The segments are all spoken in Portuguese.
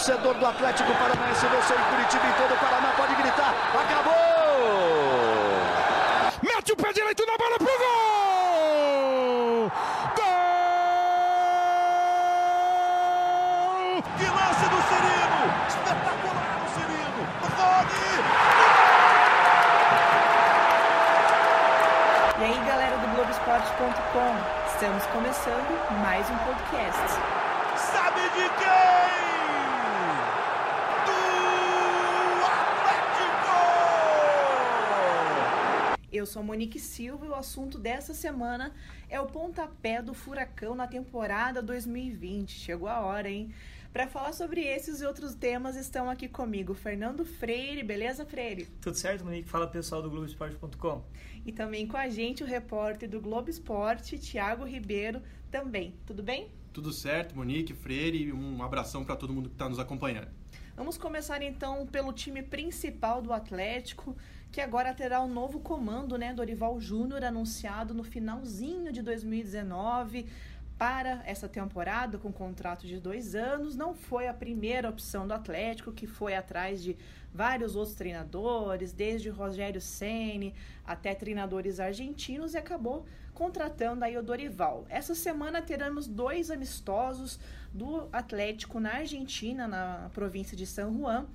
torcedor do Atlético Paranaense venceu em Curitiba em todo o Paraná. Pode gritar. Acabou! Mete o pé direito na bola pro gol! Gol! Que lance do Cirino! Espetacular o Cirino! Rony! E aí, galera do Globoesporte.com, estamos começando mais um podcast. Sabe de quem? Eu sou a Monique Silva e o assunto dessa semana é o pontapé do Furacão na temporada 2020. Chegou a hora, hein? Para falar sobre esses e outros temas, estão aqui comigo Fernando Freire, beleza, Freire? Tudo certo, Monique? Fala pessoal do Globoesporte.com. E também com a gente o repórter do Globo Esporte, Tiago Ribeiro, também. Tudo bem? Tudo certo, Monique, Freire, um abração para todo mundo que está nos acompanhando. Vamos começar então pelo time principal do Atlético, que agora terá um novo comando, né? Dorival Júnior anunciado no finalzinho de 2019 para essa temporada com contrato de dois anos. Não foi a primeira opção do Atlético, que foi atrás de vários outros treinadores, desde Rogério Ceni até treinadores argentinos, e acabou contratando aí o Dorival. Essa semana teremos dois amistosos do Atlético na Argentina, na província de San Juan.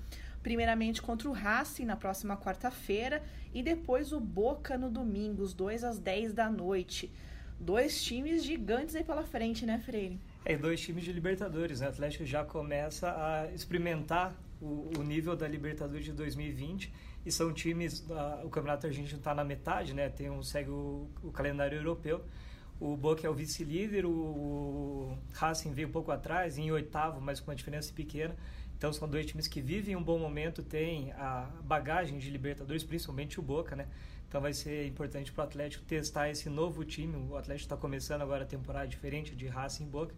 Primeiramente contra o Racing na próxima quarta-feira e depois o Boca no domingo, os dois às 10 da noite. Dois times gigantes aí pela frente, né, Freire? É, dois times de Libertadores, né? O Atlético já começa a experimentar o, o nível da Libertadores de 2020 e são times, o Campeonato Argentino está na metade, né? Tem um, segue o, o calendário europeu. O Boca é o vice-líder, o, o Racing veio um pouco atrás, em oitavo, mas com uma diferença pequena. Então são dois times que vivem um bom momento, têm a bagagem de Libertadores, principalmente o Boca, né? Então vai ser importante para o Atlético testar esse novo time. O Atlético está começando agora a temporada diferente de Racing Boca.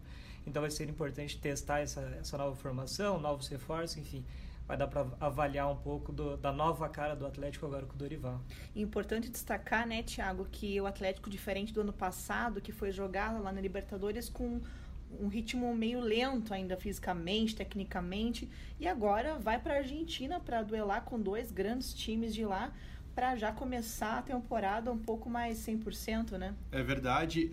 Então vai ser importante testar essa, essa nova formação, novos reforços, enfim. Vai dar para avaliar um pouco do, da nova cara do Atlético agora com o Dorival. Importante destacar, né, Thiago, que o Atlético, diferente do ano passado, que foi jogado lá na Libertadores com um ritmo meio lento ainda fisicamente, tecnicamente, e agora vai para a Argentina para duelar com dois grandes times de lá para já começar a temporada um pouco mais 100%, né? É verdade.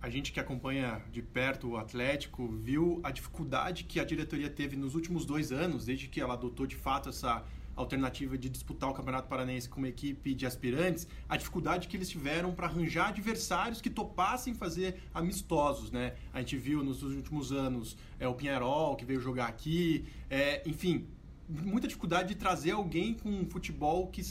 A gente que acompanha de perto o Atlético viu a dificuldade que a diretoria teve nos últimos dois anos, desde que ela adotou de fato essa alternativa de disputar o Campeonato Paranense com uma equipe de aspirantes, a dificuldade que eles tiveram para arranjar adversários que topassem fazer amistosos, né? A gente viu nos últimos anos é, o Pinheirol, que veio jogar aqui, é, enfim, muita dificuldade de trazer alguém com um futebol que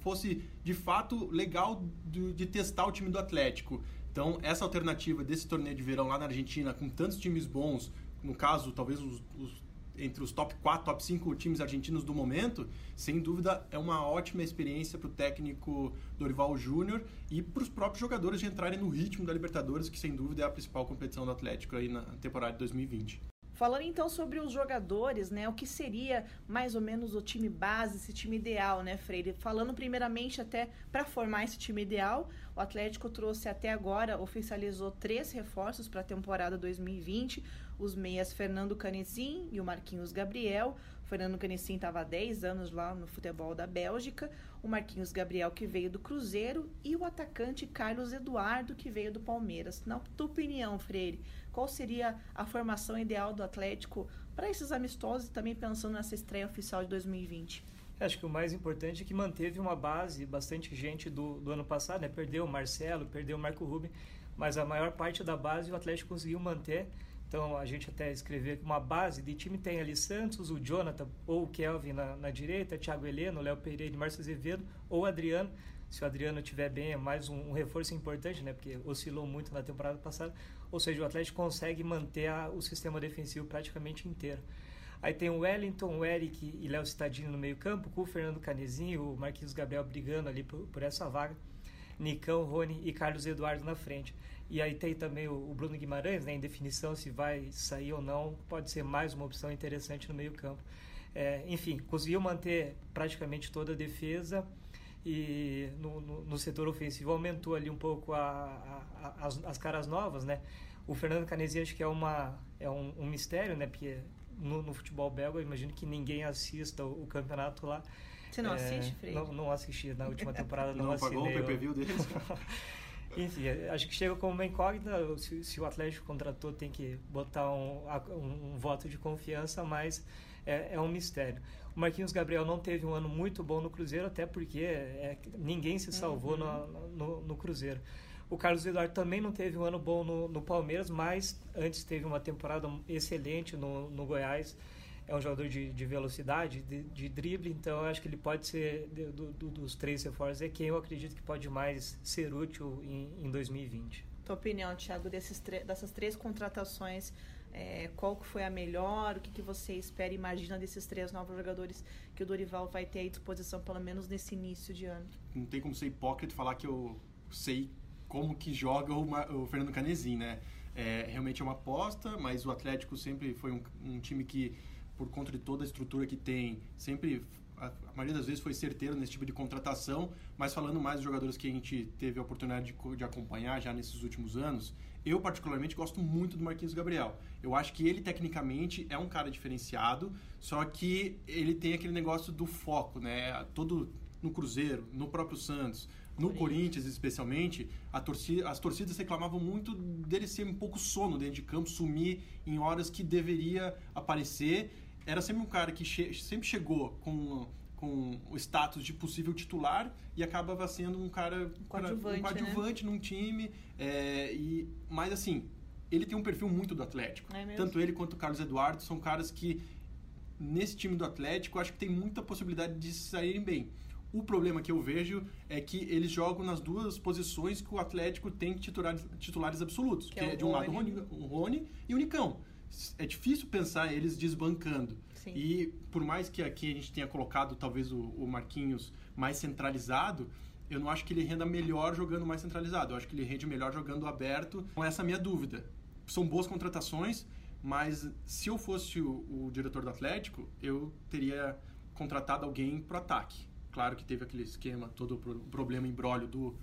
fosse de fato legal de, de testar o time do Atlético. Então, essa alternativa desse torneio de verão lá na Argentina, com tantos times bons, no caso, talvez os, os, entre os top 4, top 5 times argentinos do momento, sem dúvida é uma ótima experiência para o técnico Dorival Júnior e para os próprios jogadores de entrarem no ritmo da Libertadores, que sem dúvida é a principal competição do Atlético aí na temporada de 2020. Falando então sobre os jogadores, né? O que seria mais ou menos o time base, esse time ideal, né, Freire? Falando primeiramente até para formar esse time ideal, o Atlético trouxe até agora, oficializou três reforços para a temporada 2020. Os meias Fernando Canezin e o Marquinhos Gabriel. O Fernando Canezin estava há 10 anos lá no futebol da Bélgica. O Marquinhos Gabriel, que veio do Cruzeiro. E o atacante Carlos Eduardo, que veio do Palmeiras. Na tua opinião, Freire, qual seria a formação ideal do Atlético para esses amistosos e também pensando nessa estreia oficial de 2020? Acho que o mais importante é que manteve uma base bastante gente do, do ano passado, né? Perdeu o Marcelo, perdeu o Marco Ruben, mas a maior parte da base o Atlético conseguiu manter. Então a gente até escreveu uma base de time tem ali Santos, o Jonathan ou o Kelvin na, na direita, Thiago Heleno, Léo Pereira Márcio Azevedo ou Adriano se o Adriano estiver bem, é mais um, um, reforço importante, né? Porque oscilou muito na temporada passada. Ou seja, o Atlético consegue manter a, o sistema defensivo praticamente inteiro. Aí tem o Wellington, o Eric e Léo Cittadini no meio campo, com o Fernando Canezinho, o Marquinhos Gabriel brigando ali por, por, essa vaga. Nicão, Rony e Carlos Eduardo na frente. E aí tem também o, Bruno Guimarães, né, em definição se vai sair ou não, pode ser mais uma opção interessante no meio campo. É, enfim, conseguiu manter praticamente toda a defesa e no, no, no, setor ofensivo aumentou ali um pouco a, a, a, as, as, caras novas, né? O Fernando Canesi acho que é, uma, é um, um, mistério, né? Porque no, no futebol belga, eu imagino que ninguém assista o, o campeonato lá. Você não é, assiste, Freire? Não, não assisti na última temporada. não, não pagou o pay-per-view deles? Enfim, acho que chega como uma incógnita. Se, se, o Atlético contratou, tem que botar um, um, um voto de confiança, mas é, é, um mistério. O Marquinhos Gabriel não teve um ano muito bom no Cruzeiro, até porque é, ninguém se salvou uhum. no, no, no, Cruzeiro. O Carlos Eduardo também não teve um ano bom no, no Palmeiras, mas antes teve uma temporada excelente no, no Goiás é um jogador de, de velocidade, de, de, drible, então eu acho que ele pode ser, de, do, do, dos três reforços, é quem eu acredito que pode mais ser útil em, em 2020. Tua opinião, Thiago, desses dessas três contratações, é, qual que foi a melhor? O que, que você espera e imagina desses três novos jogadores que o Dorival vai ter à disposição, pelo menos nesse início de ano? Não tem como ser hipócrita falar que eu sei como que joga o, o Fernando Canezin, né? É, realmente é uma aposta, mas o Atlético sempre foi um, um time que por conta de toda a estrutura que tem, sempre a, maioria das vezes foi certeiro nesse tipo de contratação, mas falando mais dos jogadores que a gente teve a oportunidade de, de acompanhar já nesses últimos anos, eu particularmente gosto muito do Marquinhos Gabriel. Eu acho que ele tecnicamente é um cara diferenciado, só que ele tem aquele negócio do foco, né? Todo no Cruzeiro, no próprio Santos, no Corinthians, Corinthians especialmente, torcida, as torcidas reclamavam muito dele ser um pouco sono dentro de campo, sumir em horas que deveria aparecer era sempre um cara que che sempre chegou com, com o status de possível titular e acabava sendo um cara um coadjuvante, um coadjuvante né? num time. É, e, mas assim, ele tem um perfil muito do Atlético. É Tanto ele quanto o Carlos Eduardo são caras que, nesse time do Atlético, acho que tem muita possibilidade de saírem bem. O problema que eu vejo é que eles jogam nas duas posições que o Atlético tem titulares, titulares absolutos, que, que é, é de um lado o Rony, o Rony e o Nicão é difícil pensar eles desbancando. Sim. E por mais que aqui a gente tenha colocado talvez o, o, Marquinhos mais centralizado, eu não acho que ele renda melhor jogando mais centralizado. Eu acho que ele rende melhor jogando aberto. Com essa é a minha dúvida. São boas contratações, mas se eu fosse o, o diretor do Atlético, eu teria contratado alguém para ataque. Claro que teve aquele esquema, todo o problema embrólio do,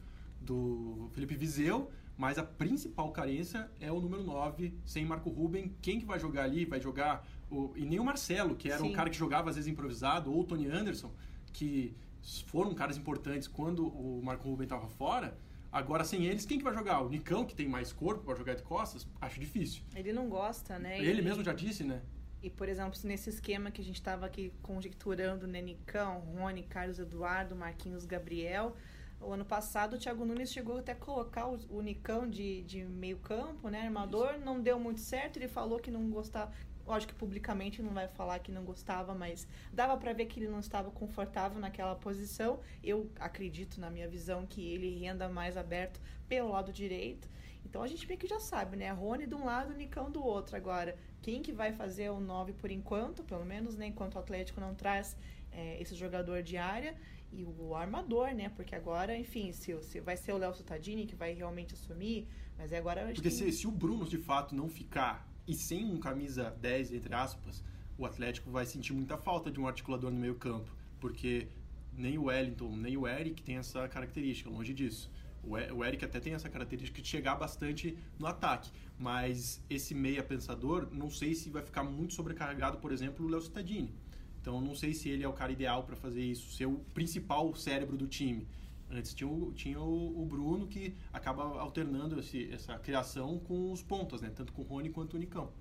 do Felipe Viseu, mas a principal carência é o número 9, sem Marco Ruben. Quem que vai jogar ali? Vai jogar. O, e nem o Marcelo, que era Sim. um cara que jogava às vezes improvisado, ou o Tony Anderson, que foram caras importantes quando o Marco Ruben estava fora. Agora, sem eles, quem que vai jogar? O Nicão, que tem mais corpo para jogar de costas? Acho difícil. Ele não gosta, né? Ele e, mesmo já disse, né? E, por exemplo, nesse esquema que a gente estava aqui conjecturando, né? Nicão, Rony, Carlos Eduardo, Marquinhos Gabriel o ano passado, o Thiago Nunes chegou até a colocar o, o Nicão de, de meio campo, né? Armador, Isso. não deu muito certo. Ele falou que não gostava. Lógico que publicamente não vai falar que não gostava, mas dava para ver que ele não estava confortável naquela posição. Eu acredito, na minha visão, que ele renda mais aberto pelo lado direito. Então a gente meio que já sabe, né? Rony de um lado, Nicão do outro. Agora, quem que vai fazer o 9 por enquanto, pelo menos, né? Enquanto o Atlético não traz é, esse jogador de área e o armador, né? Porque agora, enfim, se, se vai ser o Léo Cittadini que vai realmente assumir, mas é agora... Porque tem... se, se o Bruno, de fato, não ficar e sem um camisa 10, entre aspas, o Atlético vai sentir muita falta de um articulador no meio campo, porque nem o Wellington, nem o Eric tem essa característica, longe disso. O Eric até tem essa característica de chegar bastante no ataque, mas esse meia pensador, não sei se vai ficar muito sobrecarregado, por exemplo, o Léo Cittadini então, não sei se ele é o cara ideal para fazer isso, ser o principal cérebro do time. Antes tinha o, tinha o, o Bruno, que acaba alternando esse, essa criação com os pontos, né? tanto com o Rony quanto o Nicão.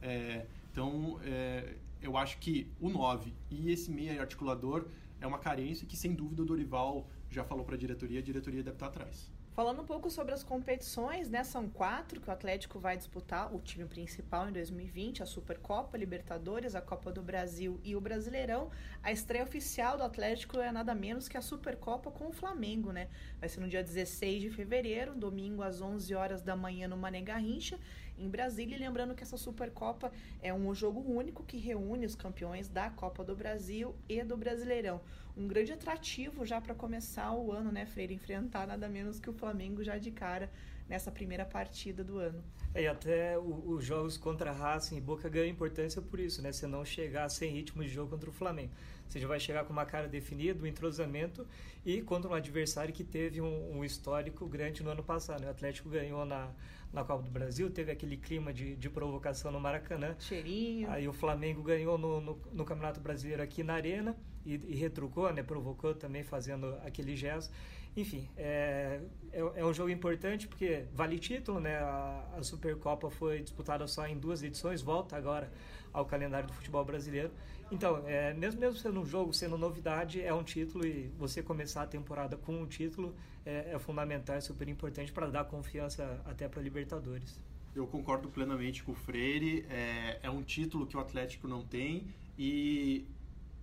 É, então, é, eu acho que o 9 e esse meia articulador é uma carência que, sem dúvida, o Dorival já falou para a diretoria, a diretoria deve estar atrás. Falando um pouco sobre as competições, né? São quatro que o Atlético vai disputar, o time principal em 2020, a Supercopa, Libertadores, a Copa do Brasil e o Brasileirão. A estreia oficial do Atlético é nada menos que a Supercopa com o Flamengo, né? Vai ser no dia 16 de fevereiro, domingo às 11 horas da manhã no Mané Garrincha em Brasília. E lembrando que essa Supercopa é um jogo único que reúne os campeões da Copa do Brasil e do Brasileirão. Um grande atrativo já para começar o ano, né, Freire? Enfrentar nada menos que o Flamengo já de cara nessa primeira partida do ano. É, e até os jogos contra Racing e Boca ganham importância por isso, né? Você não chegar sem ritmo de jogo contra o Flamengo. Você já vai chegar com uma cara definida, um entrosamento e contra um adversário que teve um, um histórico grande no ano passado. Né? O Atlético ganhou na, na Copa do Brasil, teve aquele clima de, de provocação no Maracanã. Cheirinho. Aí o Flamengo ganhou no, no, no Campeonato Brasileiro aqui na Arena e, e, retrucou, né? Provocou também fazendo aquele gesto. Enfim, é, é, é, um jogo importante porque vale título, né? A, a Supercopa foi disputada só em duas edições, volta agora ao calendário do futebol brasileiro. Então, é, mesmo, mesmo sendo um jogo, sendo novidade, é um título e você começar a temporada com um título é, é fundamental, é super importante para dar confiança até para Libertadores. Eu concordo plenamente com o Freire. É, é um título que o Atlético não tem e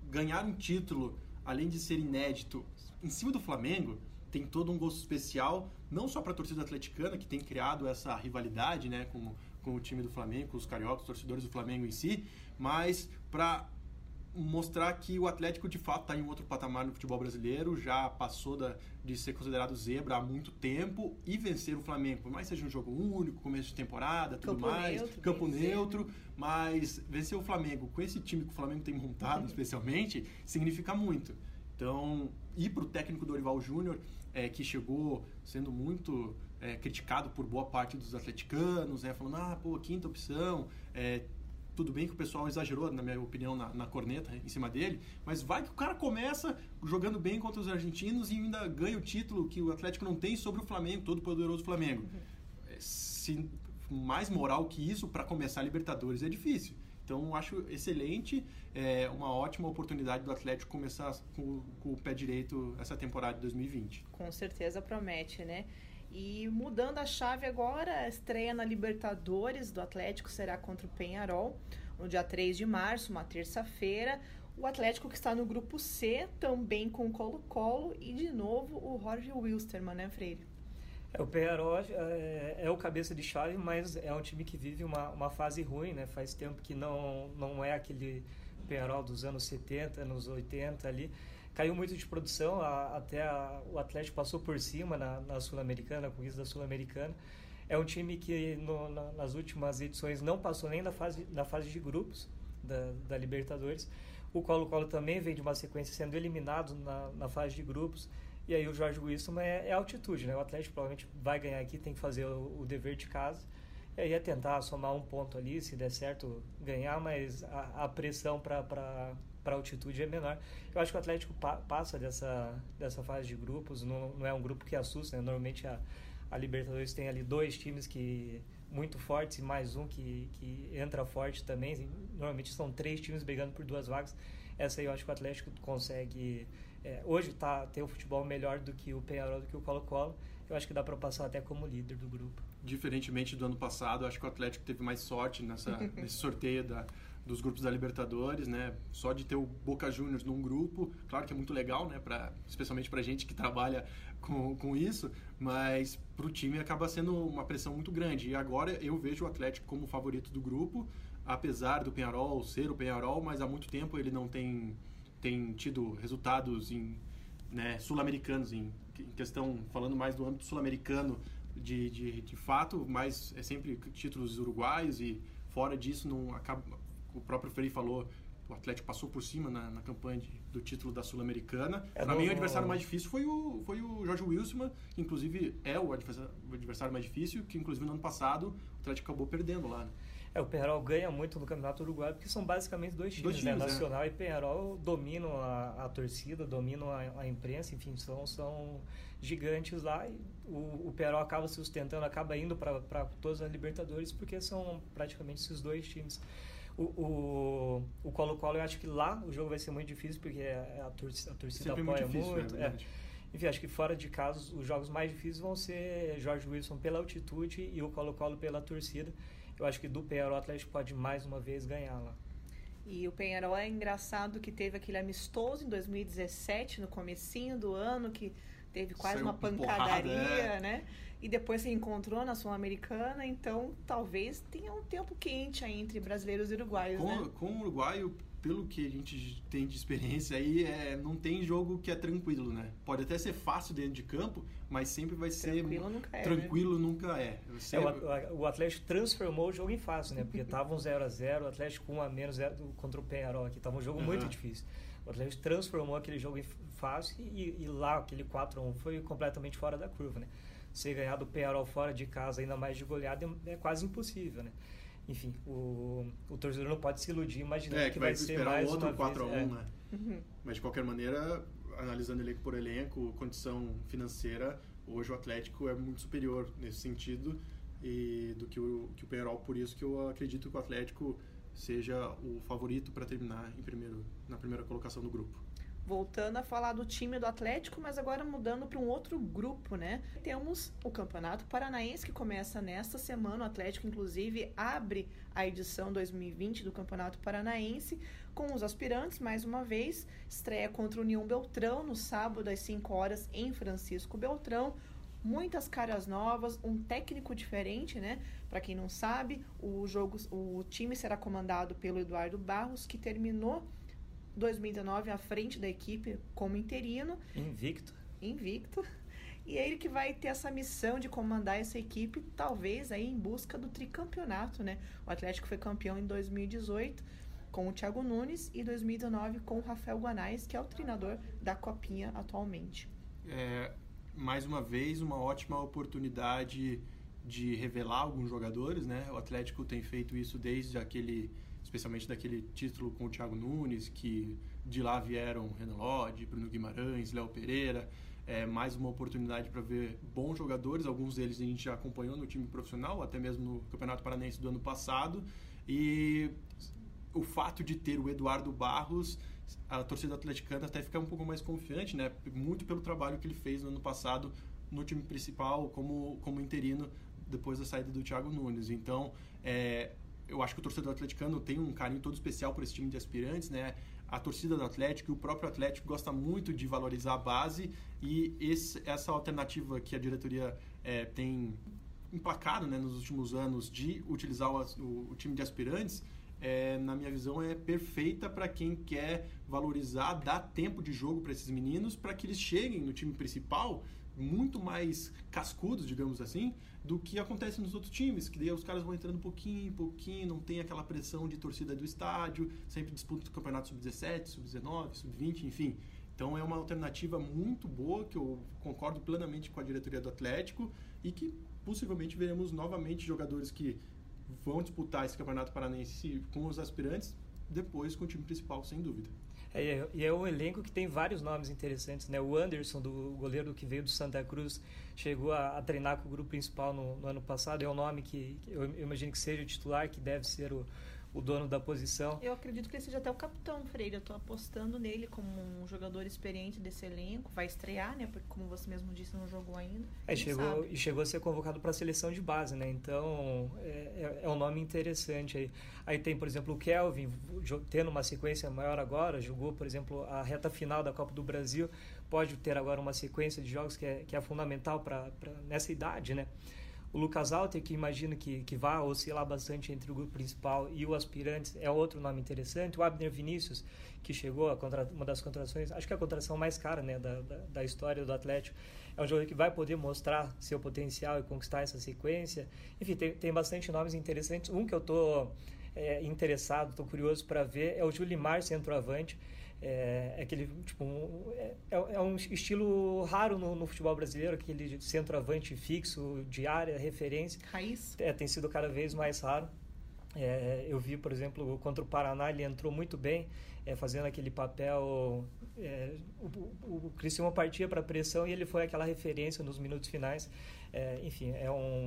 ganhar um título, além de ser inédito, em cima do Flamengo, tem todo um gosto especial, não só para a torcida atleticana, que tem criado essa rivalidade né, com, com o time do Flamengo, com os cariocas, os torcedores do Flamengo em si, mas para mostrar que o Atlético de fato está em outro patamar no futebol brasileiro, já passou da, de ser considerado zebra há muito tempo e vencer o Flamengo, por mais seja um jogo único, começo de temporada, tudo campo mais, neutro, campo neutro, mas vencer o Flamengo com esse time que o Flamengo tem montado, uhum. especialmente, significa muito. Então, ir para o técnico Dorival Júnior, é, que chegou sendo muito é, criticado por boa parte dos atleticanos, né, falando, ah, pô, quinta opção, é, tudo bem que o pessoal exagerou, na minha opinião, na, na, corneta em cima dele, mas vai que o cara começa jogando bem contra os argentinos e ainda ganha o título que o Atlético não tem sobre o Flamengo, todo poderoso Flamengo. É, se mais moral que isso para começar a Libertadores é difícil. Então, acho excelente, é uma ótima oportunidade do Atlético começar com, com o pé direito essa temporada de 2020. Com certeza promete, né? E mudando a chave agora, a estreia na Libertadores do Atlético será contra o Penharol, no dia 3 de março, uma terça-feira. O Atlético que está no grupo C, também com Colo-Colo, e de novo o Jorge Wilstermann, né, Freire? É, o Penharol é, é, o cabeça de chave, mas é um time que vive uma, uma fase ruim, né? Faz tempo que não, não é aquele Penharol dos anos 70, anos 80 ali caiu muito de produção, a, até a, o Atlético passou por cima na, na Sul-Americana, na conquista da Sul-Americana. É um time que no, na, nas últimas edições não passou nem na fase, na fase de grupos da, da Libertadores. O Colo-Colo também vem de uma sequência sendo eliminado na, na fase de grupos. E aí o Jorge Wilson é, é, altitude, né? O Atlético provavelmente vai ganhar aqui, tem que fazer o, o dever de casa. E aí é tentar somar um ponto ali, se der certo, ganhar, mas a, a pressão para para altitude é menor. Eu acho que o Atlético pa passa dessa, dessa fase de grupos, não, não é um grupo que assusta, né? Normalmente a, a Libertadores tem ali dois times que muito fortes e mais um que, que entra forte também. Normalmente são três times brigando por duas vagas. Essa aí eu acho que o Atlético consegue. É, hoje tá, tem o futebol melhor do que o Penharol, do que o Colo-Colo. Eu acho que dá para passar até como líder do grupo. Diferentemente do ano passado, acho que o Atlético teve mais sorte nessa, nesse sorteio da, dos grupos da Libertadores, né? Só de ter o Boca Juniors num grupo, claro que é muito legal, né? Pra, especialmente para gente que trabalha com, com isso, mas para o time acaba sendo uma pressão muito grande. E agora eu vejo o Atlético como favorito do grupo, apesar do Penharol ser o Penharol, mas há muito tempo ele não tem, tem tido resultados em né, sul-americanos, em, em questão, falando mais do âmbito sul-americano de, de, de fato, mas é sempre títulos uruguaios e fora disso não acaba o próprio Frei falou, o Atlético passou por cima na, na campanha de, do título da Sul-Americana. É Para mim, o adversário mais difícil foi o, foi o Jorge Wilson, que inclusive é o adversário, o adversário mais difícil, que inclusive no ano passado o Atlético acabou perdendo lá. Né? É, o Penharol ganha muito no Campeonato Uruguaio, porque são basicamente dois times, dois times né? Nacional é. e Penharol dominam a, a torcida, dominam a, a, imprensa, enfim, são, são gigantes lá. E o, o Penharol acaba se sustentando, acaba indo para todas as Libertadores, porque são praticamente esses dois times. O, o, Colo-Colo, eu acho que lá o jogo vai ser muito difícil, porque a, torcida, a torcida apoia muito. Difícil, muito é, é. Enfim, acho que fora de casa, os jogos mais difíceis vão ser Jorge Wilson pela altitude e o Colo-Colo pela torcida. Eu acho que do Penharol o Atlético pode mais uma vez ganhar lá. E o Penharol é engraçado que teve aquele amistoso em 2017, no comecinho do ano, que teve quase Saiu uma pancadaria, porrada, é. né? e depois se encontrou na Sul-Americana, então talvez tenha um tempo quente aí entre brasileiros e uruguaios, com, né? Com o uruguaio, pelo que a gente tem de experiência aí, é, não tem jogo que é tranquilo, né? Pode até ser fácil dentro de campo, mas sempre vai ser... Tranquilo nunca é, Tranquilo né? nunca é. Você... é o, o, Atlético transformou o jogo em fácil, né? Porque tava um 0x0, o Atlético 1 a menos contra o Penharol aqui, tava um jogo uhum. muito difícil. O Atlético transformou aquele jogo em fácil e, e lá aquele 4 a 1 foi completamente fora da curva, né? ser ganhado o Penharol fora de casa, ainda mais de goleada, é, é quase impossível, né? Enfim, o, o torcedor não pode se iludir imaginando é, que, vai, vai ser mais outro uma 4 vez, a 1, é. né? Uhum. Mas de qualquer maneira, analisando elenco por elenco, condição financeira, hoje o Atlético é muito superior nesse sentido e do que o que o Penharol, por isso que eu acredito que o Atlético seja o favorito para terminar em primeiro na primeira colocação do grupo. Voltando a falar do time do Atlético, mas agora mudando para um outro grupo, né? Temos o Campeonato Paranaense que começa nesta semana. O Atlético, inclusive, abre a edição 2020 do Campeonato Paranaense com os aspirantes, mais uma vez. Estreia contra o União Beltrão no sábado às 5 horas em Francisco Beltrão. Muitas caras novas, um técnico diferente, né? Para quem não sabe, o jogo, o time será comandado pelo Eduardo Barros, que terminou 2019 à frente da equipe como interino. Invicto. Invicto. E é ele que vai ter essa missão de comandar essa equipe, talvez aí em busca do tricampeonato, né? O Atlético foi campeão em 2018 com o Thiago Nunes e 2019 com o Rafael Guanais, que é o treinador da Copinha atualmente. É, mais uma vez, uma ótima oportunidade de revelar alguns jogadores, né? O Atlético tem feito isso desde aquele especialmente daquele título com o Thiago Nunes, que de lá vieram Renan Lodge, Bruno Guimarães, Léo Pereira. É mais uma oportunidade para ver bons jogadores, alguns deles a gente já acompanhou no time profissional, até mesmo no Campeonato Paranense do ano passado. E o fato de ter o Eduardo Barros, a torcida atleticana até fica um pouco mais confiante, né? Muito pelo trabalho que ele fez no ano passado no time principal como, como interino depois da saída do Thiago Nunes. Então, é, eu acho que o torcedor atleticano tem um carinho todo especial por esse time de aspirantes, né? A torcida do Atlético e o próprio Atlético gosta muito de valorizar a base e esse, essa alternativa que a diretoria é, tem emplacado né, nos últimos anos de utilizar o, o, o time de aspirantes, é, na minha visão, é perfeita para quem quer valorizar, dar tempo de jogo para esses meninos, para que eles cheguem no time principal muito mais cascudos, digamos assim, do que acontece nos outros times, que daí os caras vão entrando pouquinho, pouquinho, não tem aquela pressão de torcida do estádio, sempre disputa o campeonato sub-17, sub-19, sub-20, enfim. Então é uma alternativa muito boa que eu concordo plenamente com a diretoria do Atlético e que possivelmente veremos novamente jogadores que vão disputar esse campeonato paranense com os aspirantes, depois com o time principal, sem dúvida. É, e é um elenco que tem vários nomes interessantes, né? O Anderson, do goleiro que veio do Santa Cruz, chegou a, a treinar com o grupo principal no, no, ano passado. É um nome que, que eu, eu, imagino que seja o titular, que deve ser o, o dono da posição. Eu acredito que ele seja até o capitão, Freire. Eu estou apostando nele como um jogador experiente desse elenco. Vai estrear, né? Porque, como você mesmo disse, não jogou ainda. É, chegou, e chegou a ser convocado para a seleção de base, né? Então, é, é, um nome interessante aí. Aí tem, por exemplo, o Kelvin, tendo uma sequência maior agora, jogou, por exemplo, a reta final da Copa do Brasil. Pode ter agora uma sequência de jogos que é, que é fundamental para nessa idade, né? O Lucas Alter, que imagino que, que vai oscilar bastante entre o grupo principal e o aspirante, é outro nome interessante. O Abner Vinícius, que chegou a contra, uma das contratações, acho que é a contratação mais cara né, da, da, da, história do Atlético. É um jogador que vai poder mostrar seu potencial e conquistar essa sequência. Enfim, tem, tem bastante nomes interessantes. Um que eu estou é, interessado, estou curioso para ver, é o Julimar, centroavante. É, é aquele tipo um, é, é, um estilo raro no, no, futebol brasileiro aquele centroavante fixo de área referência. Raiz? É, tem sido cada vez mais raro. É, eu vi por exemplo contra o Paraná ele entrou muito bem é, fazendo aquele papel é, o, o, o Cristiano partia para pressão e ele foi aquela referência nos minutos finais. É, enfim é um,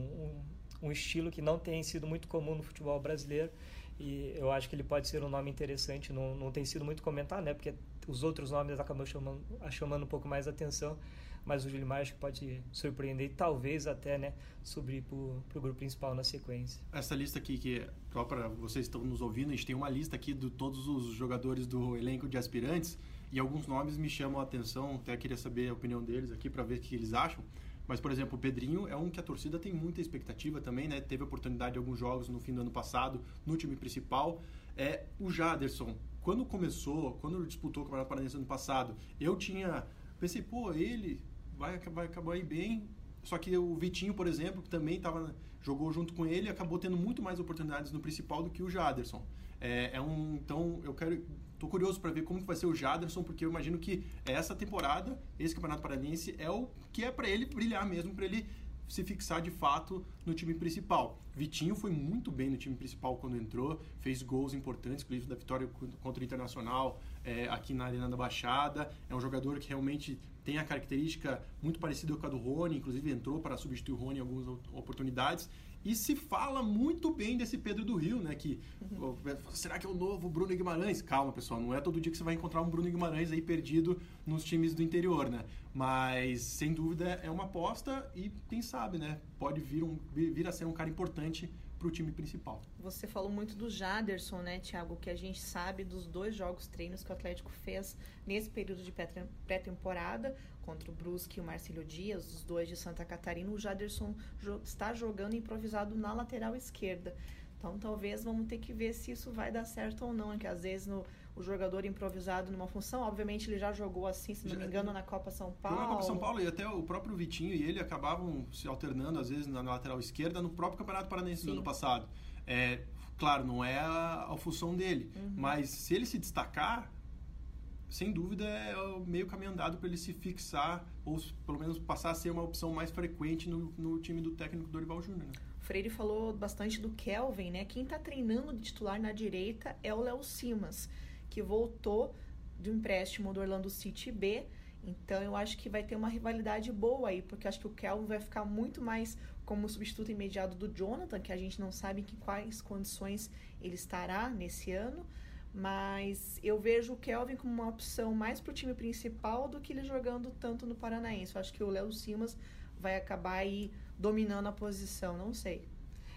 um, um estilo que não tem sido muito comum no futebol brasileiro e eu acho que ele pode ser um nome interessante, não, não tem sido muito comentado, né? Porque os outros nomes acabam chamando, chamando um pouco mais atenção, mas o Gilmar acho que pode surpreender e talvez até, né, subir para o grupo principal na sequência. Essa lista aqui, que só para vocês estão nos ouvindo, a gente tem uma lista aqui de todos os jogadores do elenco de aspirantes e alguns nomes me chamam a atenção, até queria saber a opinião deles aqui para ver o que eles acham. Mas, por exemplo, o Pedrinho é um que a torcida tem muita expectativa também, né? Teve oportunidade de alguns jogos no fim do ano passado, no time principal. É o Jaderson. Quando começou, quando disputou o Campeonato Paranense ano passado, eu tinha... Pensei, pô, ele vai, vai acabar aí bem. Só que o Vitinho, por exemplo, que também tava, jogou junto com ele, acabou tendo muito mais oportunidades no principal do que o Jaderson. É, é um, então, eu quero Tô curioso para ver como que vai ser o Jaderson, porque eu imagino que essa temporada, esse Campeonato Paranense, é o que é para ele brilhar mesmo, para ele se fixar de fato no time principal. Vitinho foi muito bem no time principal quando entrou, fez gols importantes, inclusive da vitória contra o Internacional é, aqui na Arena da Baixada. É um jogador que realmente tem a característica muito parecida com a do Rony, inclusive entrou para substituir o Rony em algumas oportunidades. E se fala muito bem desse Pedro do Rio, né? Que uhum. será que é o novo Bruno Guimarães? Calma, pessoal, não é todo dia que você vai encontrar um Bruno Guimarães aí perdido nos times do interior, né? Mas sem dúvida é uma aposta e quem sabe, né? Pode vir, um, vir a ser um cara importante para o time principal. Você falou muito do Jaderson, né, Thiago? Que a gente sabe dos dois jogos treinos que o Atlético fez nesse período de pré-temporada contra o Brusque e o Marcelo Dias, os dois de Santa Catarina. O Jaderson está jogando improvisado na lateral esquerda. Então, talvez vamos ter que ver se isso vai dar certo ou não, que às vezes no, o jogador improvisado numa função, obviamente ele já jogou assim, se não me engano, na Copa São Paulo. Na Copa São Paulo e até o próprio Vitinho e ele acabavam se alternando às vezes na lateral esquerda no próprio Campeonato Paranaense do ano passado. É, claro, não é a, a função dele, uhum. mas se ele se destacar, sem dúvida é o meio caminho andado para ele se fixar ou pelo menos passar a ser uma opção mais frequente no, no time do técnico Dorival Júnior. Né? O Freire falou bastante do Kelvin, né? Quem está treinando de titular na direita é o Léo Simas, que voltou do empréstimo do Orlando City B. Então eu acho que vai ter uma rivalidade boa aí, porque acho que o Kelvin vai ficar muito mais como substituto imediato do Jonathan, que a gente não sabe em quais condições ele estará nesse ano. Mas eu vejo o Kelvin como uma opção mais para o time principal do que ele jogando tanto no Paranaense. Eu acho que o Léo Simas vai acabar aí dominando a posição, não sei.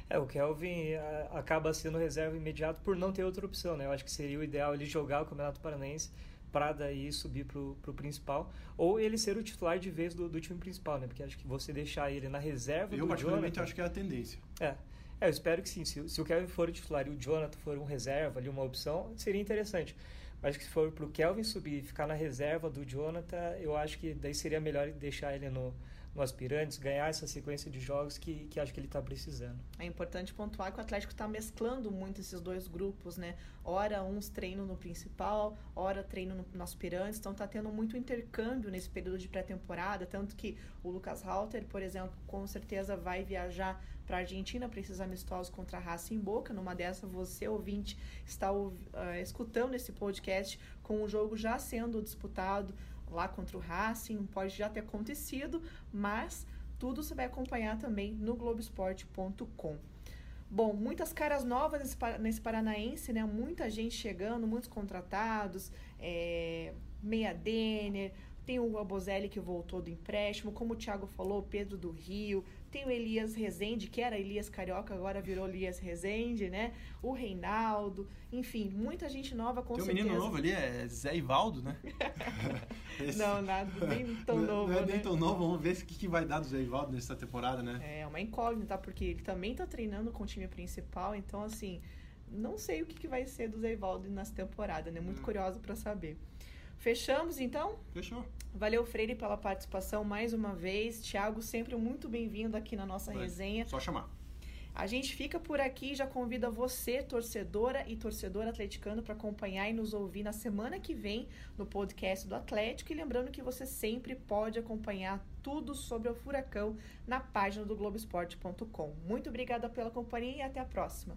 É, o Kelvin a, acaba sendo reserva imediato por não ter outra opção, né? Eu acho que seria o ideal ele jogar o Campeonato Paranaense para daí subir para o principal, ou ele ser o titular de vez do, do time principal, né? Porque acho que você deixar ele na reserva Eu, particularmente, Jonathan, acho que é a tendência. É, é, eu espero que sim. Se, se, o Kelvin for o titular e o Jonathan for um reserva ali, uma opção, seria interessante. Mas se for para o Kelvin subir e ficar na reserva do Jonathan, eu acho que daí seria melhor deixar ele no, no Aspirantes, ganhar essa sequência de jogos que, que acho que ele está precisando. É importante pontuar que o Atlético está mesclando muito esses dois grupos, né? Ora uns treinam no principal, ora treinam no, no Aspirantes, então está tendo muito intercâmbio nesse período de pré-temporada, tanto que o Lucas Halter, por exemplo, com certeza vai viajar para a Argentina para esses amistosos contra a Raça em Boca. Numa dessa, você, ouvinte, está uh, escutando esse podcast com o jogo já sendo disputado lá contra o Racing, pode já ter acontecido, mas tudo você vai acompanhar também no Globoesporte.com. Bom, muitas caras novas nesse, Paranaense, né? Muita gente chegando, muitos contratados, é, Meia Denner, tem o Abozelli que voltou do empréstimo, como o Thiago falou, Pedro do Rio, tem o Elias Rezende, que era Elias Carioca, agora virou Elias Rezende, né? O Reinaldo, enfim, muita gente nova com tem certeza. Tem um menino novo ali, é Zé Ivaldo, né? não, nada, nem tão não, novo, Não é né? nem tão novo, vamos ver o que, que vai dar do Zé Ivaldo nessa temporada, né? É, uma incógnita, porque ele também tá treinando com o time principal, então, assim, não sei o que, que vai ser do Zé Ivaldo nessa temporada, né? Muito hum. curioso para saber. Fechamos então? Fechou. Valeu, Freire, pela participação mais uma vez. Tiago, sempre muito bem-vindo aqui na nossa Vai. resenha. Só chamar. A gente fica por aqui e já convida você, torcedora e torcedor atleticano, para acompanhar e nos ouvir na semana que vem no podcast do Atlético. E lembrando que você sempre pode acompanhar tudo sobre o Furacão na página do Globoesporte.com. Muito obrigada pela companhia e até a próxima.